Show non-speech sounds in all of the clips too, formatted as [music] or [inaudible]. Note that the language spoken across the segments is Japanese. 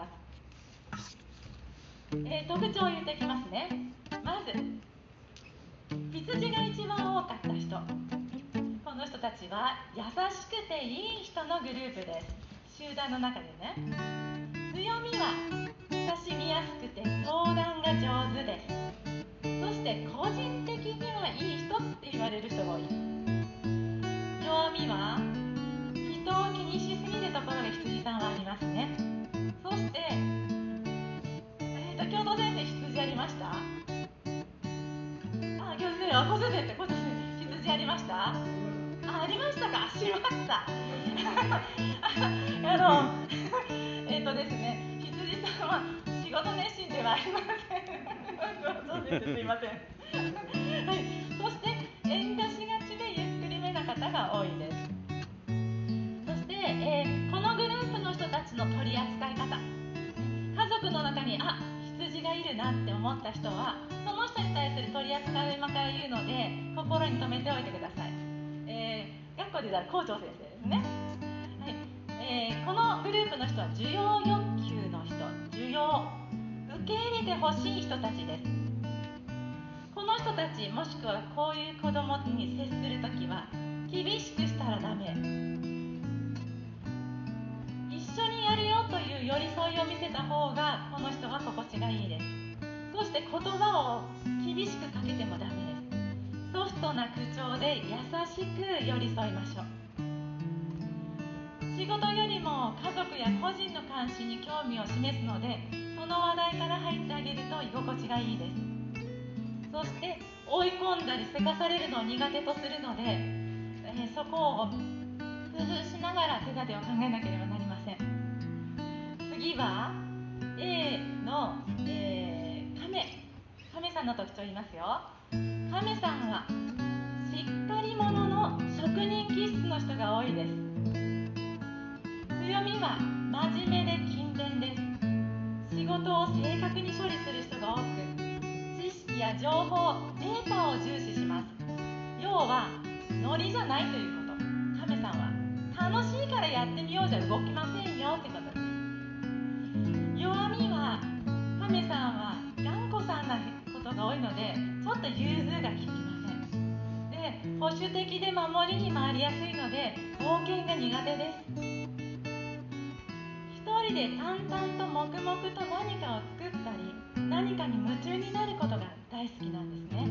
ます、えー、特徴を言っていきますね。まず羊が一番多かった人。この人たちは優しくていい人のグループです。集団の中でね。強みは親しみやすくて相談が上手です。そして個人的にはいい人って言われる人が多い。弱みは人を気にしすぎるところが羊さんはありますね。してえっ、ー、と共同先生羊ありました？あ共同先生あ子育てって子育て羊ありました？あありましたか？[laughs] しました。[laughs] あの [laughs] えっとですね羊さんは仕事熱心ではありません。そうです。すいません。はい。そして遠慮しがちでゆっくりめな方が多いです。がいるなって思った人はその人に対する取り扱いを今から言うので心に留めておいてください、えー、学校で言ったら校長先生ですね、はい。えー、このグループの人は需要欲求の人。需要受け入れてほしい人たちです。この人たちもしくはこういう子供に接する時は厳しくしたらダメ。一緒にやるよという寄り添いを見せた方がこの人は心地がいいです。して言葉を厳しくかけてもダメ。ですソフトな口調で優しく寄り添いましょう。仕事よりも家族や個人の関心に興味を示すのでその話題から入ってあげると居心地がいいです。そして追い込んだりせかされるのを苦手とするので、えー、そこを工夫しながら手立てを考えなければなりません。次は A の、さんの特徴言いますよ。亀さんはしっかり者の職人気質の人が多いです。強みは真面目で勤勉です。仕事を正確に処理する人が多く知識や情報データを重視します。要はノリじゃないということ。亀さんは楽しいからやってみようじゃ動きませんよってことです。弱みは亀さんは頑固さんなことが多いのでちょっと融通が利きません。で保守的で守りに回りやすいので冒険が苦手です。人で淡々と黙々と何かを作ったり何かに夢中になることが大好きなんですね。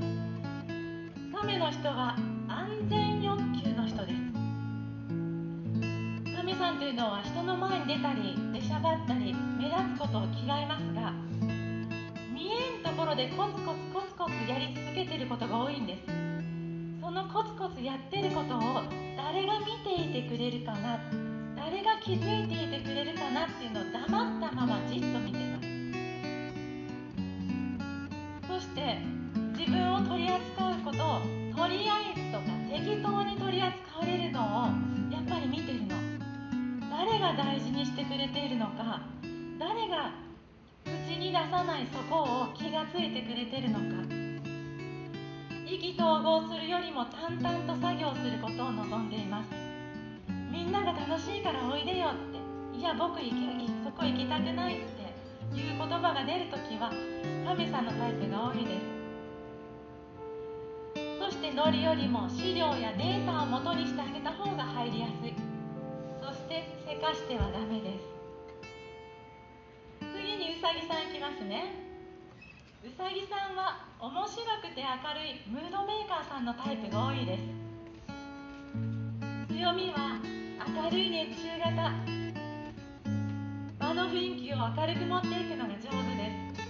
亀の人は安全欲求の人です。亀さんというのは人の前に出たり出しゃばったり目立つことを嫌いますがころでコツコツコツコツやり続けてることが多いんです。そのコツコツやってることを誰が見ていてくれるかな。誰が気づいていてくれるかなっていうのを黙ったままじっと見て出さないそこを気がついてくれてるのか。意気投合するよりも淡々と作業することを望んでいます。みんなが楽しいからおいでよって。いや僕行きそこ行きたくないって。いう言葉が出るときは神さんのタイプが多いです。そしてノリよりも資料やデータを元にしてあげた方が入りやすい。そしてせかしてはダメです。うさぎさんいきますね。うさぎさんは面白くて明るいムードメーカーさんのタイプが多いです。強みは明るい熱中型。場の雰囲気を明るく持っていくのが上手です。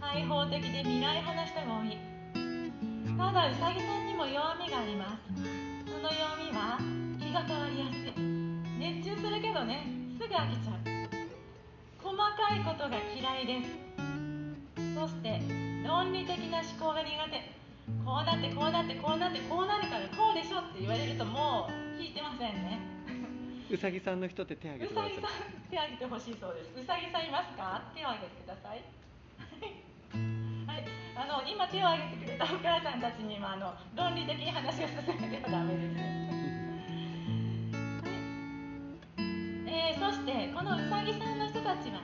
開放的で未来派な人が多い。ただうさぎさんにも弱みがあります。その弱みは気が変わりやすい。熱中するけどねすぐ飽きちゃう。細かいことが嫌いですそして論理的な思考が苦手こうなってこうなってこうなってこうなるからこうでしょって言われるともう聞いてませんねうさぎさんの人って手挙げてください。うさぎさん手挙げてほしいそうです。うさぎさんいますか？手を挙げてください。[laughs] はい、あの今手を挙げてくれたお母さんたちにもあの論理的に話を進めてはダメです。はい、えー、そしてこのうさぎさんの人たちは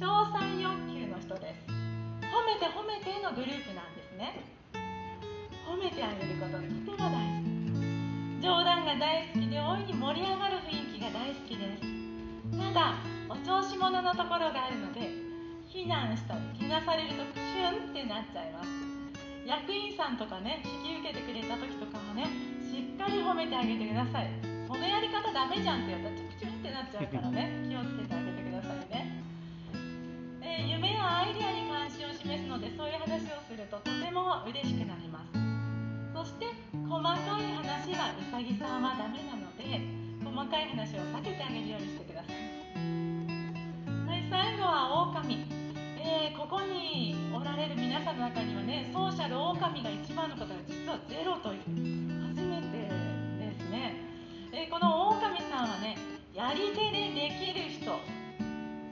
賞賛欲求の人です。褒めて褒めてのグループなんですね。褒めてあげることとても大事。冗談が大好きで大いに盛り上がる雰囲気が大好きです。ただお調子者のところがあるので非難したりけなされるとシュンってなっちゃいます。役員さんとかね引き受けてくれた時とかもねしっかり褒めてあげてください。そのやり方ダメじゃんってやったらチクチンってなっちゃうからね気をつけてあげてくださいね。夢やアイデアに関心を示すのでそういう話をするととても嬉しくなります。そして細かい話はうさぎさんはダメなので細かい話を避けてあげるようにしてください。はい最後は狼。えー、ここにおられる皆さんの中にはねソーシャルオオカミが一番の方が実はゼロという初めてですね、えー、このオオカミさんはねやり手でできる人。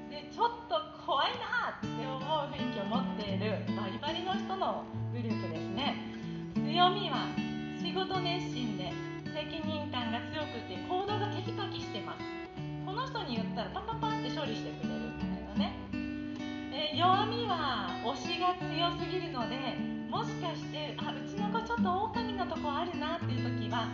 でちょっと怖いなって思う雰囲気を持っているバリバリの人のグループですね。強みは仕事熱心で責任感が強くて行動がテキパキしてます。この人に言ったらパパパって処理してくれるみたいなね。え弱みは推しが強すぎるのでもしかしてあうちの子ちょっと狼のとこあるなっていう時は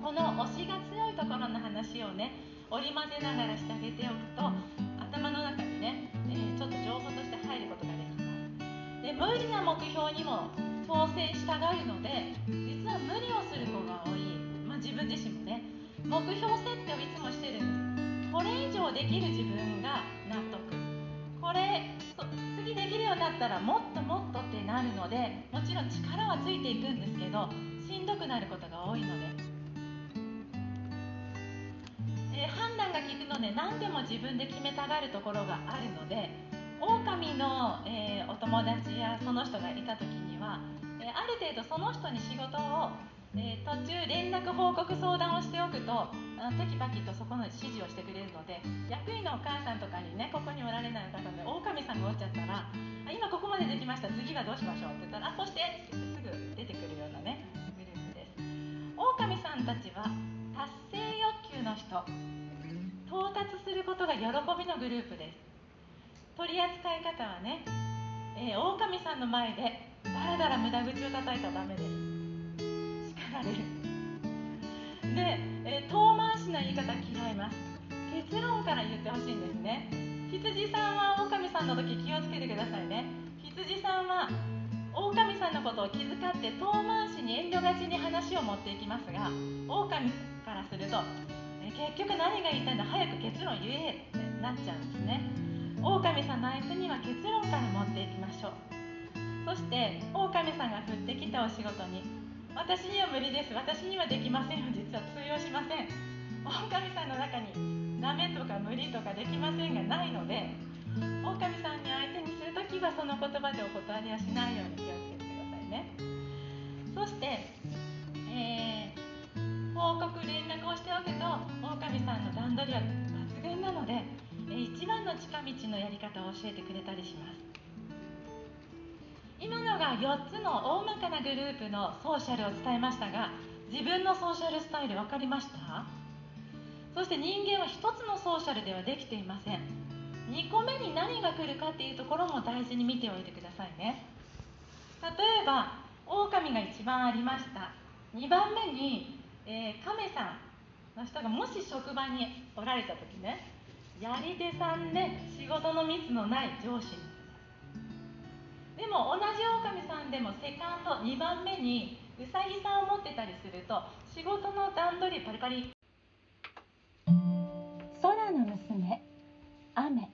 この推しが強いところの話をね織り交ぜながらしてあげておくと頭の中にね、ちょっと情報として入ることができます。で無理な目標にも挑戦したがるので実は無理をする子が多い、まあ、自分自身もね。目標設定をいつもしてるんです。これ以上できる自分が納得。これ次できるようになったらもっともっとってなるのでもちろん力はついていくんですけどしんどくなることが多いので、何でも自分で決めたがるところがあるので狼の、えー、お友達やその人がいた時には、えー、ある程度その人に仕事をえー、途中連絡報告相談をしておくとあのテキパキとそこの指示をしてくれるので役員のお母さんとかにねここにおられない方で狼さんがおっちゃったら今ここまでできました次はどうしましょうって言ったらあこうしてって言ってすぐ出てくるようなねグループです。狼さんたちは達成欲求の人。到達することが喜びのグループです。取り扱い方はね、えー、狼さんの前でだらだら無駄口を叩いたらダメです。叱られる。で、えー、遠回しな言い方嫌います。結論から言ってほしいんですね。羊さんは狼さんの時気をつけてくださいね。羊さんは狼さんのことを気遣って遠回しに遠慮がちに話を持っていきますが狼からすると、結局何が言いたいんだ早く結論言えってなっちゃうんですね。狼さんの相手には結論から持っていきましょう。そして狼さんが降ってきたお仕事に私には無理です。私にはできません。実は通用しません。狼さんの中にダメとか無理とかできませんがないので狼さんに相手にするときはその言葉でお断りはしないように気をつけてくださいね。そして、えー、報告連絡をしておくと狼さんの段取りは抜群なので、一番の近道のやり方を教えてくれたりします。今のが4つの大まかなグループのソーシャルを伝えましたが自分のソーシャルスタイル分かりました？そして人間は1つのソーシャルではできていません。2個目に何が来るかっていうところも大事に見ておいてくださいね。例えば狼が一番ありました。2番目に、えー、亀さんの人がもし職場におられた時ねやり手さんで仕事のミスのない上司でも同じ狼さんでもセカンド2番目にうさぎさんを持ってたりすると仕事の段取りパリパリ。空の娘雨。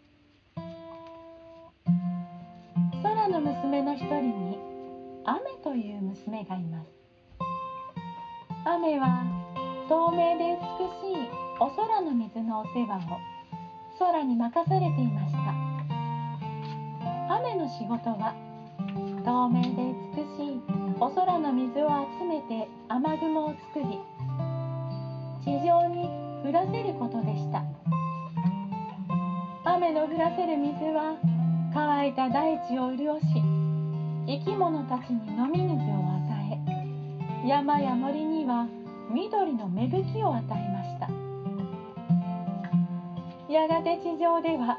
空の娘の一人に雨という娘がいます。雨は透明で美しいお空の水のお世話を空に任されていました。雨の仕事は透明で美しいお空の水を集めて雨雲を作り地上に降らせることでした。雨の降らせる水は乾いた大地を潤し生き物たちに飲み水を与え山や森には緑の芽吹きを与えましたやがて地上では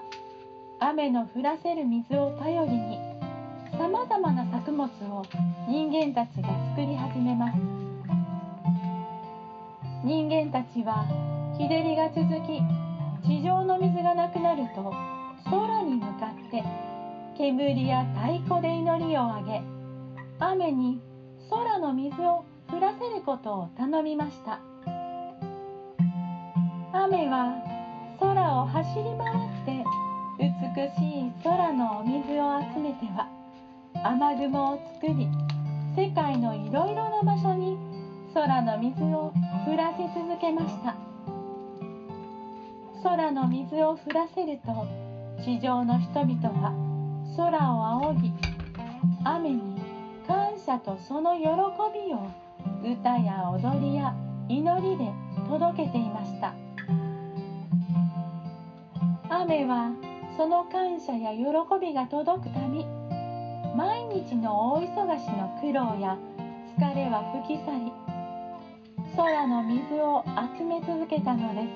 雨の降らせる水を頼りにさまざまな作物を人間たちが作り始めます人間たちは日照りが続き地上の水がなくなると空に向かって煙や太鼓で祈りをあげ雨に空の水を降らせることを頼みました。雨は空を走り回って美しい空のお水を集めては雨雲を作り世界のいろいろな場所に空の水を降らせ続けました。空の水を降らせると地上の人々は空を仰ぎ雨に感謝とその喜びを歌や踊りや祈りで届けていました。雨はその感謝や喜びが届くたび毎日の大忙しの苦労や疲れは吹き去り空の水を集め続けたので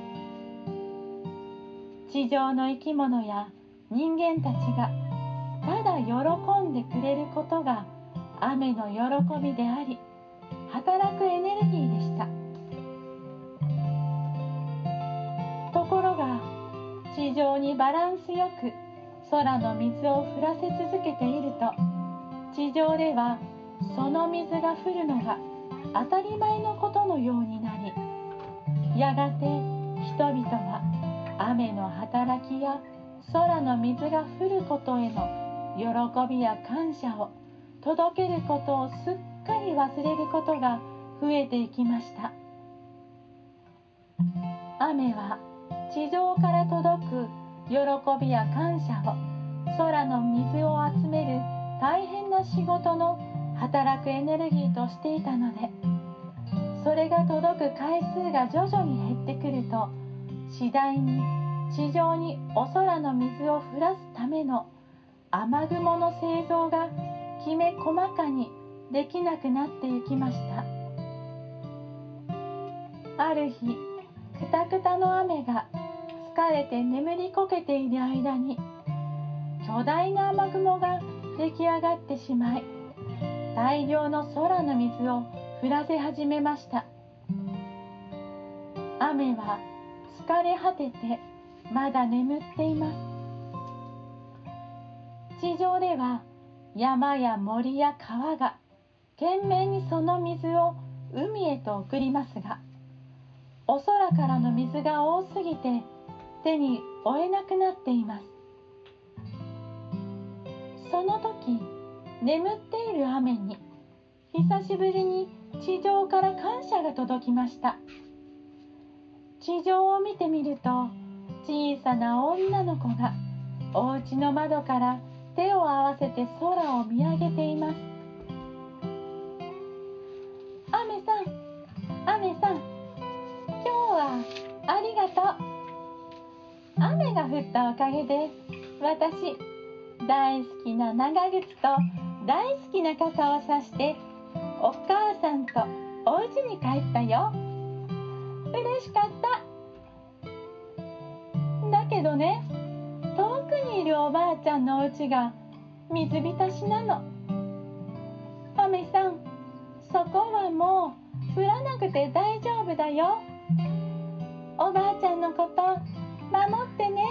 す。地上の生き物や人間たちがただ喜んでくれることが雨の喜びであり働くエネルギーでした。ところが地上にバランスよく空の水を降らせ続けていると地上ではその水が降るのが当たり前のことのようになりやがて人々は雨の働きや空の水が降ることへの喜びや感謝を届けることをすっかり忘れることが増えていきました。雨は地上から届く喜びや感謝を空の水を集める大変な仕事の働くエネルギーとしていたのでそれが届く回数が徐々に減ってくると次第に地上にお空の水を降らすための雨雲の製造がきめ細かにできなくなっていきました。ある日くたくたの雨が疲れて眠りこけている間に巨大な雨雲が出来上がってしまい大量の空の水を降らせ始めました。雨は疲れ果ててまだ眠っています。地上では山や森や川が懸命にその水を海へと送りますがお空からの水が多すぎて手に負えなくなっています。その時眠っている雨に久しぶりに地上から感謝が届きました。地上を見てみると小さな女の子がお家の窓から手を合わせて空を見上げています。ありがとう。雨が降ったおかげで私大好きな長靴と大好きな傘をさしてお母さんとお家に帰ったよ。嬉しかった。だけどね遠くにいるおばあちゃんのお家が水浸しなの。雨さんそこはもう降らなくて大丈夫だよ。おばあちゃんのこと守ってね。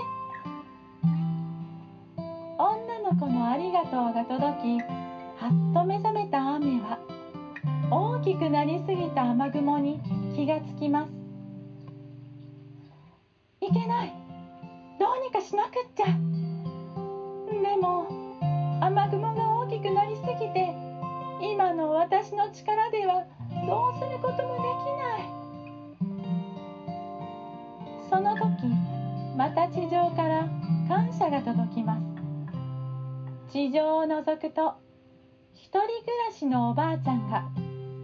女の子のありがとうが届きはっと目覚めた雨は大きくなりすぎた雨雲に気がつきます。いけない。どうにかしなくっちゃ。でも雨雲が大きくなりすぎて今の私の力ではどうすることもできない。その時また地上から感謝が届きます。地上を覗くと一人暮らしのおばあちゃんが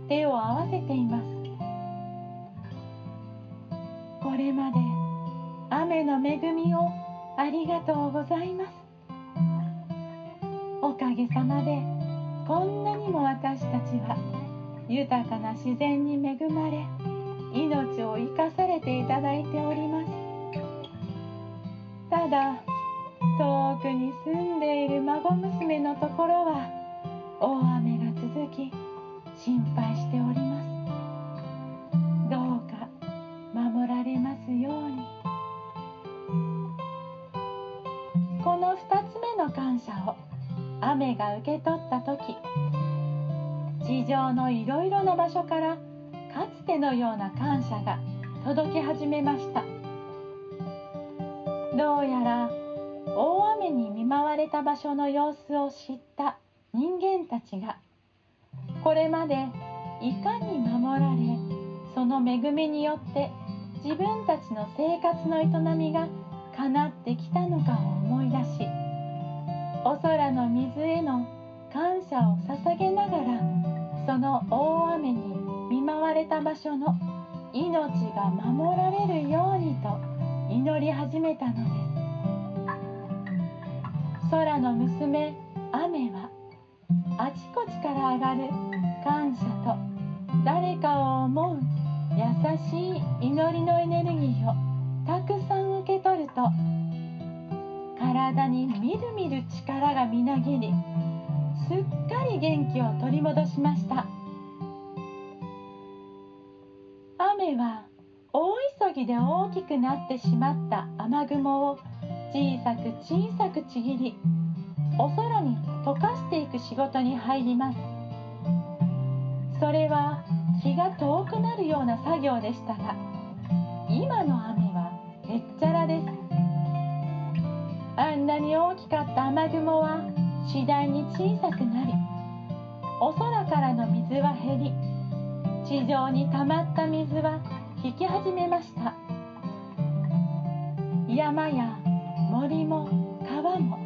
手を合わせています。これまで雨の恵みをありがとうございます。おかげさまでこんなにも私たちは豊かな自然に恵まれ命を生かされていただいております。ただ遠くに住んでいる孫娘のところは大雨が続き心配しております。どうか守られますように。この2つ目の感謝を雨が受け取った時地上のいろいろな場所からかつてのような感謝が届き始めました。どうやら大雨に見舞われた場所の様子を知った人間たちがこれまでいかに守られその恵みによって自分たちの生活の営みが叶ってきたのかを思い出しお空の水への感謝を捧げながらその大雨に見舞われた場所の命が守られるようにと祈り始めたのです。空の娘雨はあちこちから上がる感謝と誰かを思う優しい祈りのエネルギーをたくさん受け取ると体にみるみる力がみなぎりすっかり元気を取り戻しました。は大急ぎで大きくなってしまった雨雲を小さく小さくちぎりお空に溶かしていく仕事に入ります。それは気が遠くなるような作業でしたが今の雨はへっちゃらです。あんなに大きかった雨雲は次第に小さくなりお空からの水は減り地上に溜まった水山や森も川も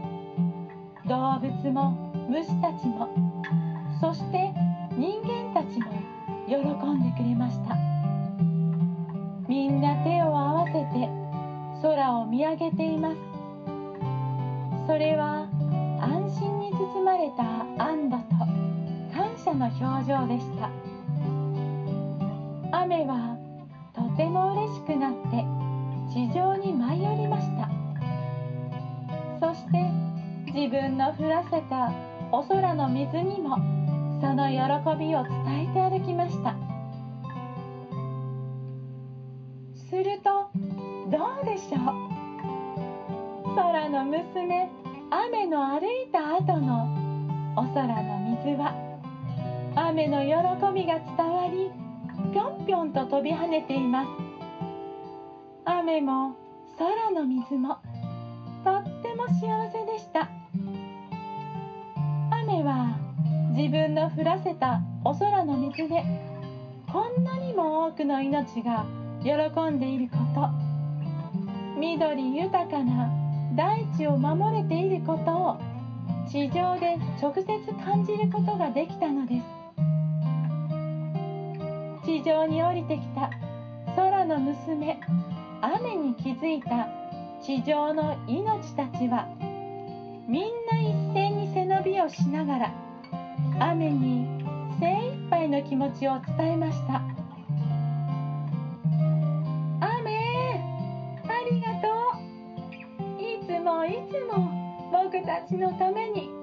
動物も虫たちもそして喜びを伝えて歩きました。するとどうでしょう？空の娘雨の歩いた後のお空の水は雨の喜びが伝わりぴょんぴょんと飛び跳ねています。雨も空の水もとっても幸せでし自分の降らせたお空の水でこんなにも多くの命が喜んでいること。緑豊かな大地を守れていることを地上で直接感じることができたのです。地上に降りてきた空の娘雨に気づいた地上の命たちはみんな一斉に背伸びをしながら雨に精一杯の気持ちを伝えました。雨ありがとう。いつもいつも僕たちのために。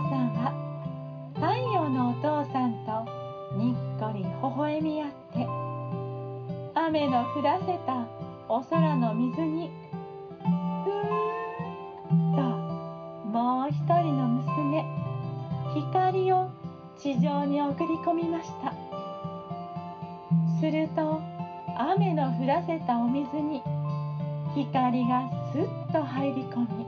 母さんは太陽のお父さんとにっこり微笑み合って雨の降らせたお空の水にふーっともう一人の娘光を地上に送り込みました。すると雨の降らせたお水に光がすっと入り込み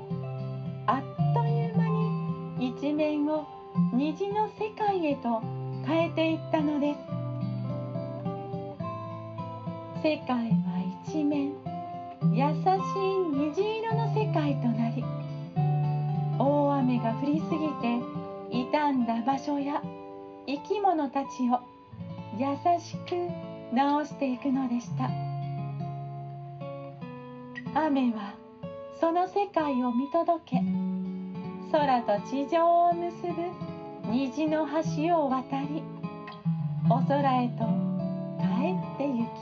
一面を虹の世界へと変えていったのです。世界は一面優しい虹色の世界となり大雨が降りすぎて傷んだ場所や生き物たちを優しく直していくのでした。雨はその世界を見届け空と地上を結ぶ虹の橋を渡りお空へと帰ってゆきます。